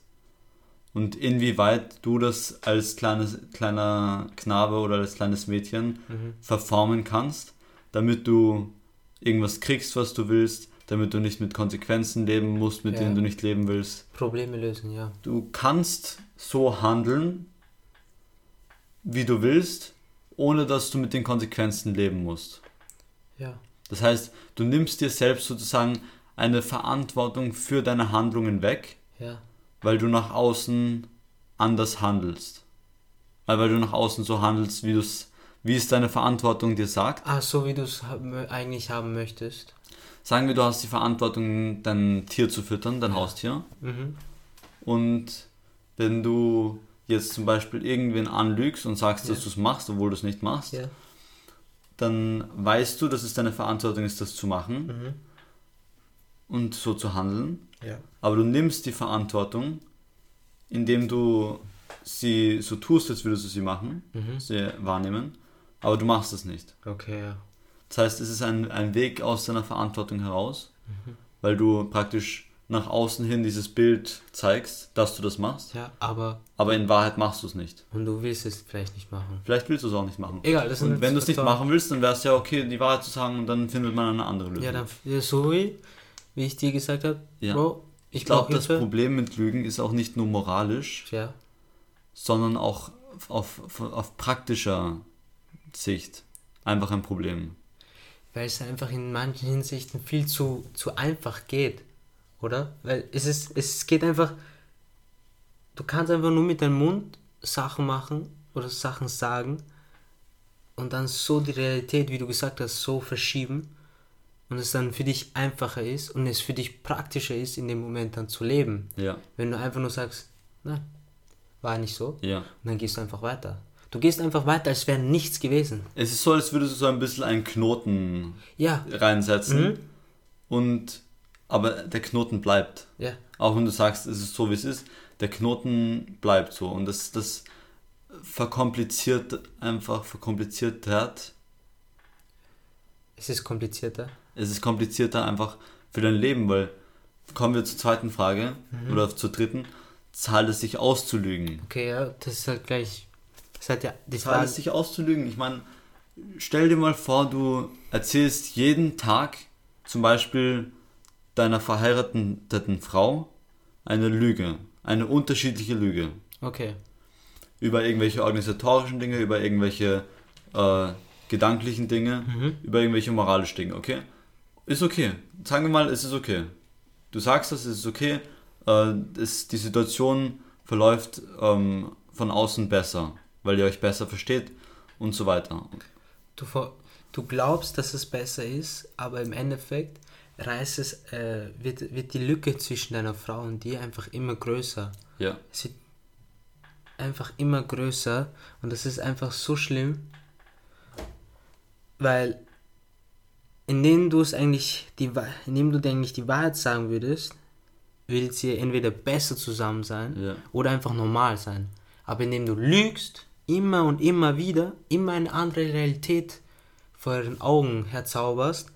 und inwieweit du das als kleines, kleiner Knabe oder als kleines Mädchen Mhm. verformen kannst, damit du irgendwas kriegst, was du willst, damit du nicht mit Konsequenzen leben musst, mit Ja. denen du nicht leben willst. Probleme lösen, ja. Du kannst so handeln, wie du willst, ohne dass du mit den Konsequenzen leben musst. Ja. Das heißt, du nimmst dir selbst sozusagen eine Verantwortung für deine Handlungen weg, Ja. Weil du nach außen anders handelst. Weil weil du nach außen so handelst, wie, du's, wie es deine Verantwortung dir sagt. Ah, so wie du es eigentlich haben möchtest. Sagen wir, du hast die Verantwortung, dein Tier zu füttern, dein Haustier. Mhm. Und wenn du jetzt zum Beispiel irgendwen anlügst und sagst, dass Ja. du es machst, obwohl du es nicht machst, Ja. dann weißt du, dass es deine Verantwortung ist, das zu machen Mhm. und so zu handeln. Ja. Aber du nimmst die Verantwortung, indem du sie so tust, als würdest du sie machen, Mhm. sie wahrnehmen, aber du machst es nicht. Okay, ja. Das heißt, es ist ein, ein Weg aus deiner Verantwortung heraus, Mhm. weil du praktisch nach außen hin dieses Bild zeigst, dass du das machst, Ja, aber. aber in Wahrheit machst du es nicht. Und du willst es vielleicht nicht machen. Vielleicht willst du es auch nicht machen. Egal, das Und wenn du es nicht machen willst, dann wäre es ja okay, die Wahrheit zu sagen und dann findet man eine andere Lösung. Ja, dann. So wie, wie ich dir gesagt habe, Ja. Bro, ich, ich glaube, das. Problem mit Lügen ist auch nicht nur moralisch, Ja. sondern auch auf, auf, auf praktischer Sicht einfach ein Problem. Weil es einfach in manchen Hinsichten viel zu, zu einfach geht. Oder? Weil es ist, es geht einfach. Du kannst einfach nur mit deinem Mund Sachen machen oder Sachen sagen und dann so die Realität, wie du gesagt hast, so verschieben und es dann für dich einfacher ist und es für dich praktischer ist, in dem Moment dann zu leben. Ja, Wenn du einfach nur sagst, nein, war nicht so, ja. und dann gehst du einfach weiter. Du gehst einfach weiter, als wäre nichts gewesen. Es ist so, als würdest du so ein bisschen einen Knoten Ja, reinsetzen Mhm. und aber der Knoten bleibt. ja, Auch wenn du sagst, es ist so wie es ist, der Knoten bleibt so und das, das verkompliziert einfach, verkompliziert hat. es ist komplizierter. Es ist komplizierter einfach für dein Leben, weil kommen wir zur zweiten Frage Mhm. oder zur dritten, zahlt es sich auszulügen? Okay, ja, das ist halt gleich. Das hat ja die Zahlt es sich auszulügen? Ich meine, stell dir mal vor, du erzählst jeden Tag zum Beispiel deiner verheirateten Frau eine Lüge, eine unterschiedliche Lüge. Okay. Über irgendwelche organisatorischen Dinge, über irgendwelche äh, gedanklichen Dinge, Mhm. über irgendwelche moralischen Dinge, okay? Ist okay. Sagen wir mal, es ist okay. Du sagst das, es ist okay. Äh, es, die Situation verläuft ähm, von außen besser, weil ihr euch besser versteht und so weiter. Du, du glaubst, dass es besser ist, aber im Endeffekt reißt es, äh, wird, wird die Lücke zwischen deiner Frau und dir einfach immer größer. Ja. Es wird einfach immer größer und das ist einfach so schlimm, weil indem du es eigentlich die indem du dir eigentlich die Wahrheit sagen würdest, würdet ihr entweder besser zusammen sein Ja. oder einfach normal sein. Aber indem du lügst, immer und immer wieder, immer eine andere Realität vor euren Augen herzauberst,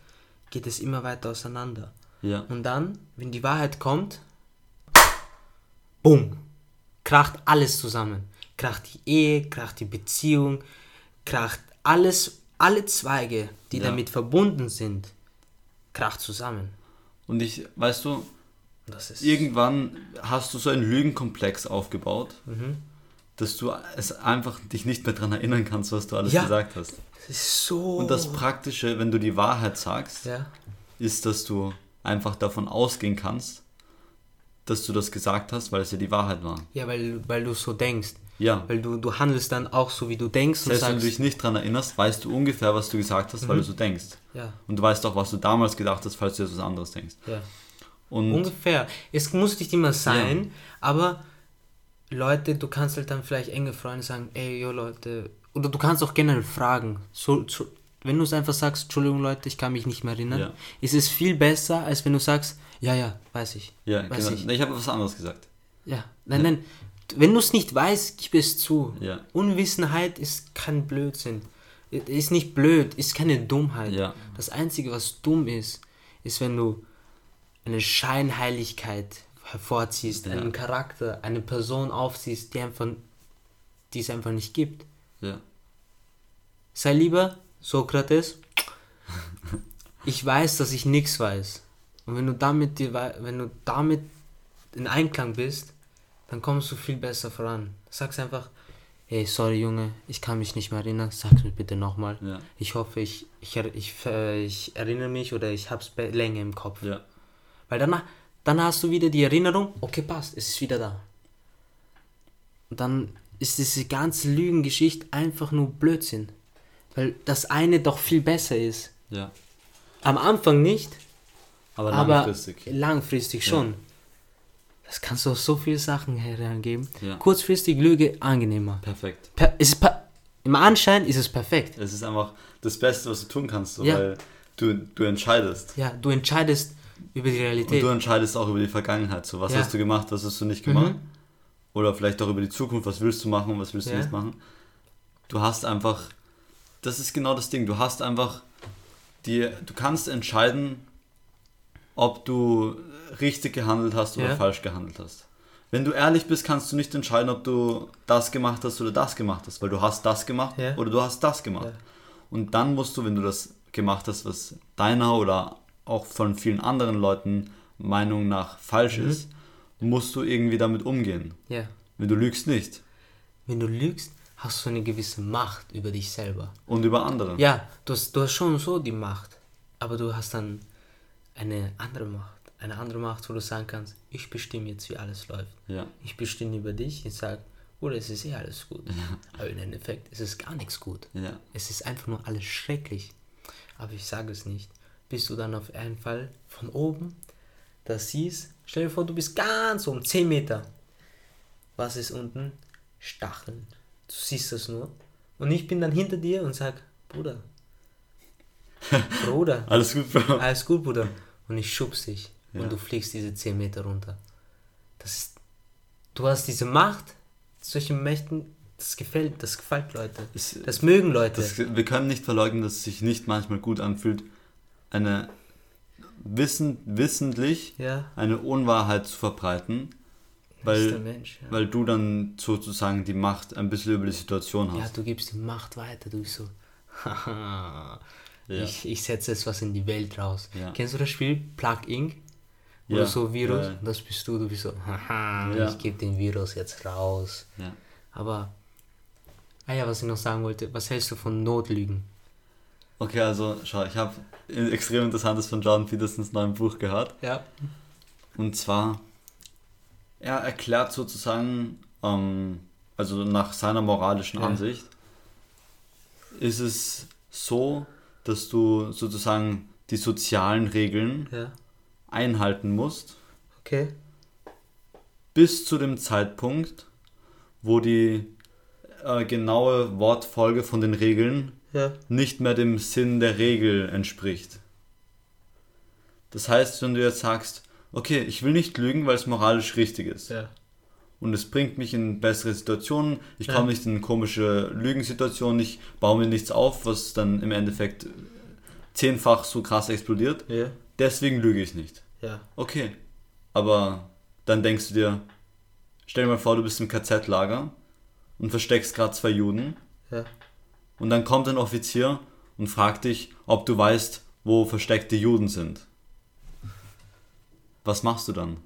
geht es immer weiter auseinander. Ja. Und dann, wenn die Wahrheit kommt, bumm, kracht alles zusammen. Kracht die Ehe, kracht die Beziehung, kracht alles, alle Zweige, die Ja. damit verbunden sind, kracht zusammen. Und ich, weißt du, irgendwann hast du so einen Lügenkomplex aufgebaut, Mhm. dass du es einfach dich nicht mehr daran erinnern kannst, was du alles Ja. gesagt hast. das ist so. Und das Praktische, wenn du die Wahrheit sagst, ja. ist, dass du einfach davon ausgehen kannst, dass du das gesagt hast, weil es ja die Wahrheit war. ja, weil, weil du so denkst. Ja. Weil du, du handelst dann auch so, wie du denkst und Selbst wenn du sagst, dich nicht daran erinnerst, weißt du ungefähr, was du gesagt hast, weil du so denkst. ja, Und du weißt auch, was du damals gedacht hast, falls du jetzt was anderes denkst. ja. Und Ungefähr. Es muss nicht immer sein, aber Leute, du kannst halt dann vielleicht enge Freunde sagen, ey, yo Leute, oder du kannst auch generell fragen. So, so, wenn du es einfach sagst, Entschuldigung Leute, ich kann mich nicht mehr erinnern, Ja. ist es viel besser, als wenn du sagst, ja, ja, weiß ich. ja, weiß genau. ich. Ich habe was anderes gesagt. Ja, nein, nein. Wenn du es nicht weißt, gib es zu. Ja. Unwissenheit ist kein Blödsinn. Ist nicht blöd, ist keine Dummheit. Ja. Das Einzige, was dumm ist, ist, wenn du eine Scheinheiligkeit hervorziehst, Ja. einen Charakter, eine Person aufziehst, die einfach, die es einfach nicht gibt. Sei lieber Sokrates. Ich weiß, dass ich nichts weiß. Und wenn du damit, die, wenn du damit in Einklang bist, dann kommst du viel besser voran. Sag's einfach, hey, sorry Junge, ich kann mich nicht mehr erinnern, sag's mir bitte nochmal. Ja. Ich hoffe, ich, ich, ich, äh, ich erinnere mich oder ich hab's länger im Kopf. Ja. Weil danach, dann hast du wieder die Erinnerung, okay, passt, es ist wieder da. Und dann ist diese ganze Lügengeschichte einfach nur Blödsinn. Weil das eine doch viel besser ist. Ja. Am Anfang nicht, Aber aber langfristig. langfristig schon. Das kannst du auf so viele Sachen herangeben. Ja. Kurzfristig Lüge angenehmer. Perfekt. Per ist per Im Anschein ist es perfekt. Es ist einfach das Beste, was du tun kannst, so, Ja. weil du, du entscheidest. Ja, du entscheidest über die Und Realität. du entscheidest auch über die Vergangenheit. So, was Ja. hast du gemacht, was hast du nicht gemacht? Mhm. Oder vielleicht auch über die Zukunft, was willst du machen und was willst du nicht machen. Du hast einfach, das ist genau das Ding, du hast einfach, die, du kannst entscheiden, ob du richtig gehandelt hast oder Ja. falsch gehandelt hast. Wenn du ehrlich bist, kannst du nicht entscheiden, ob du das gemacht hast oder das gemacht hast, weil du hast das gemacht Ja. oder du hast das gemacht. Ja. Und dann musst du, wenn du das gemacht hast, was deiner oder auch von vielen anderen Leuten Meinung nach falsch Mhm. ist, musst du irgendwie damit umgehen. ja. Wenn du lügst nicht. Wenn du lügst, hast du eine gewisse Macht über dich selber. Und über andere. Ja, du hast, du hast schon so die Macht, aber du hast dann eine andere Macht. Eine andere Macht, wo du sagen kannst, ich bestimme jetzt, wie alles läuft. Ja. Ich bestimme über dich, ich sage, oder es ist eh alles gut. Aber im Endeffekt ist es gar nichts gut. Ja. Es ist einfach nur alles schrecklich. Aber ich sage es nicht. Bis du dann auf einen Fall von oben das siehst, stell dir vor, du bist ganz um 10 Meter. Was ist unten? Stacheln. Du siehst das nur. Und ich bin dann hinter dir und sag, Bruder. <laughs> Bruder. Alles gut, Bro. Alles gut, Bruder. Und ich schubs dich. Ja. Und du fliegst diese 10 Meter runter. Das ist, du hast diese Macht, solche Mächten, das gefällt, das gefällt Leute. Es- Das mögen Leute. Das, wir können nicht verleugnen, dass es sich nicht manchmal gut anfühlt, eine wissen, wissentlich ja, eine Unwahrheit zu verbreiten, das weil, Mensch. Ja. weil du dann sozusagen die Macht ein bisschen über die Situation ja, hast. du gibst die Macht weiter. Du bist so, <laughs> haha, Ja. ich, ich setze jetzt was in die Welt raus. Ja. Kennst du das Spiel Plug Inc? Oder Ja, so Virus? Das bist du, du bist so, haha, ich gebe den Virus jetzt raus. Aber, ah ja, was ich noch sagen wollte, was hältst du von Notlügen? Okay, also schau, ich habe extrem interessantes von Jordan Petersons neuem Buch gehört. Ja. Und zwar, er erklärt sozusagen, ähm, also nach seiner moralischen. Ansicht, ist es so, dass du sozusagen die sozialen Regeln Ja. einhalten musst, Okay. bis zu dem Zeitpunkt, wo die äh, genaue Wortfolge von den Regeln Ja. nicht mehr dem Sinn der Regel entspricht. Das heißt, wenn du jetzt sagst, okay, ich will nicht lügen, weil es moralisch richtig ist. Ja. Und es bringt mich in bessere Situationen, ich Ja. komme nicht in komische Lügensituationen, ich baue mir nichts auf, was dann im Endeffekt zehnfach so krass explodiert. Ja. Deswegen lüge ich nicht. Ja. Okay. Aber dann denkst du dir, stell dir mal vor, du bist im KZ-Lager und versteckst gerade zwei Juden Ja. und dann kommt ein Offizier und fragt dich, ob du weißt, wo versteckte Juden sind. Was machst du dann?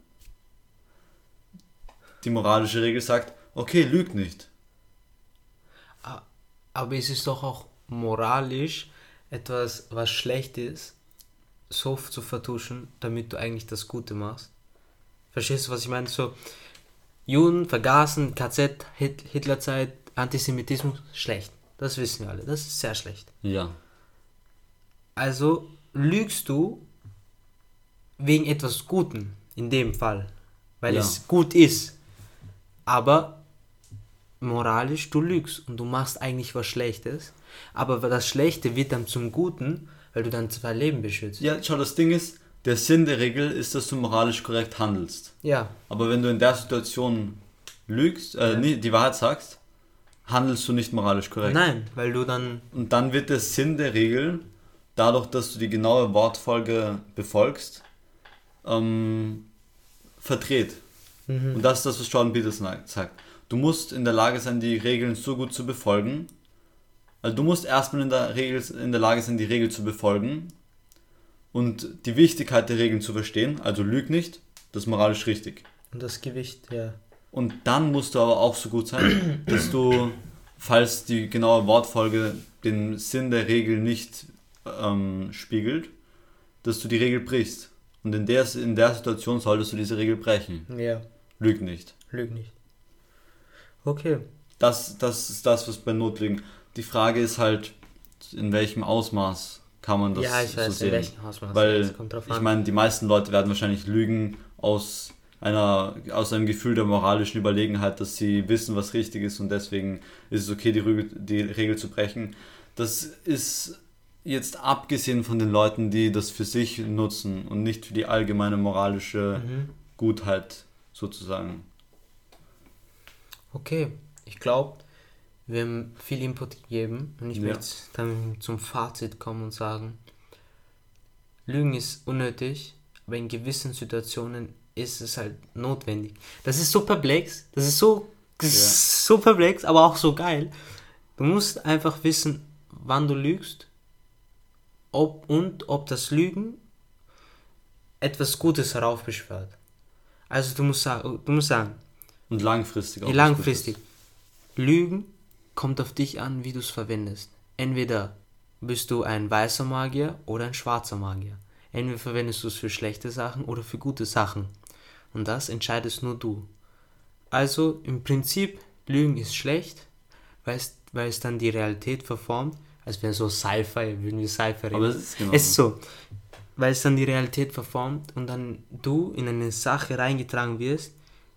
Die moralische Regel sagt, okay, lüg nicht. Aber es ist doch auch moralisch etwas, was schlecht ist, so zu vertuschen, damit du eigentlich das Gute machst. Verstehst du, was ich meine? So, Juden vergaßen, KZ, Hit Hitlerzeit, Antisemitismus, schlecht. Das wissen wir alle. Das ist sehr schlecht. Ja. Also lügst du wegen etwas Guten, in dem Fall, weil Ja. es gut ist. Aber moralisch, du lügst und du machst eigentlich was Schlechtes, aber das Schlechte wird dann zum Guten, weil du dann zwei Leben beschützt. Ja, schau, das Ding ist, der Sinn der Regel ist, dass du moralisch korrekt handelst. Ja, Aber wenn du in der Situation lügst, äh, nee, die Wahrheit sagst, handelst du nicht moralisch korrekt. nein, weil du dann, Und dann wird der Sinn der Regel, dadurch, dass du die genaue Wortfolge befolgst, ähm, verdreht. Und das ist das, was Jordan Peterson sagt. Du musst in der Lage sein, die Regeln so gut zu befolgen. Also du musst erstmal in der, Regel, in der Lage sein, die Regel zu befolgen und die Wichtigkeit der Regeln zu verstehen. Also lüg nicht, das ist moralisch richtig. und das Gewicht, ja. Und dann musst du aber auch so gut sein, dass du, falls die genaue Wortfolge den Sinn der Regel nicht ähm, spiegelt, dass du die Regel brichst. Und in der, in der Situation solltest du diese Regel brechen. Ja, Lüg nicht. lüg nicht. Okay, Das, das ist das, was bei Notlügen. Die Frage ist halt, in welchem Ausmaß kann man das ja, ich so weiß, in sehen. welchem Ausmaß. Weil es kommt drauf ich meine, die meisten Leute werden wahrscheinlich lügen aus einer aus einem Gefühl der moralischen Überlegenheit, dass sie wissen, was richtig ist und deswegen ist es okay, die, Rüge, die Regel zu brechen. Das ist jetzt abgesehen von den Leuten, die das für sich nutzen und nicht für die allgemeine moralische Mhm. Gutheit sozusagen. Okay, ich glaube, wir haben viel Input gegeben und ich Ja. möchte dann zum Fazit kommen und sagen, Lügen ist unnötig, aber in gewissen Situationen ist es halt notwendig. Das ist so perplex, das ist so, das Ja. ist so perplex, aber auch so geil. Du musst einfach wissen, wann du lügst ob, und ob das Lügen etwas Gutes heraufbeschwört. Also du musst, sagen, du musst sagen, Und langfristig auch. Langfristig. Lügen kommt auf dich an, wie du es verwendest. Entweder bist du ein weißer Magier oder ein schwarzer Magier. Entweder verwendest du es für schlechte Sachen oder für gute Sachen. Und das entscheidest nur du. Also im Prinzip, Lügen ist schlecht, weil es, weil es dann die Realität verformt. Als wäre so Sci-Fi, würden wir Sci-Fi reden. Aber es ist genau Es ist so, weil es dann die Realität verformt und dann du in eine Sache reingetragen wirst,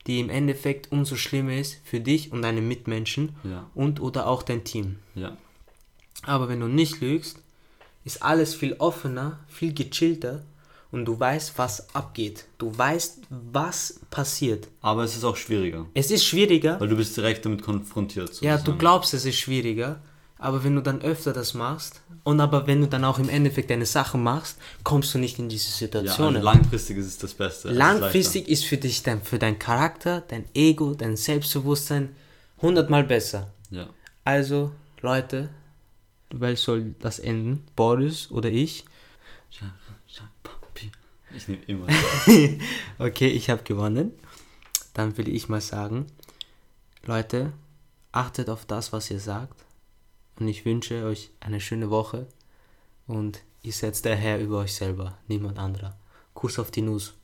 die im Endeffekt umso schlimmer ist für dich und deine Mitmenschen Ja, und oder auch dein Team. ja. Aber wenn du nicht lügst, ist alles viel offener, viel gechillter und du weißt, was abgeht. Du weißt, was passiert. Aber es ist auch schwieriger, Es ist schwieriger, weil du bist direkt damit konfrontiert. ja, du sozusagen. glaubst, es ist schwieriger, aber wenn du dann öfter das machst und aber wenn du dann auch im Endeffekt deine Sachen machst, kommst du nicht in diese Ja, Situationen. also langfristig ist es das Beste. es ist Langfristig ist für dich dein, für dein Charakter, dein Ego, dein Selbstbewusstsein hundertmal besser. Ja. Also, Leute, weil soll das enden? Boris oder ich? Ich nehme immer. <laughs> Okay, ich habe gewonnen. Dann will ich mal sagen, Leute, achtet auf das, was ihr sagt. Und ich wünsche euch eine schöne Woche. Und ihr seid der Herr über euch selber, niemand anderer. Kuss auf die Nuss.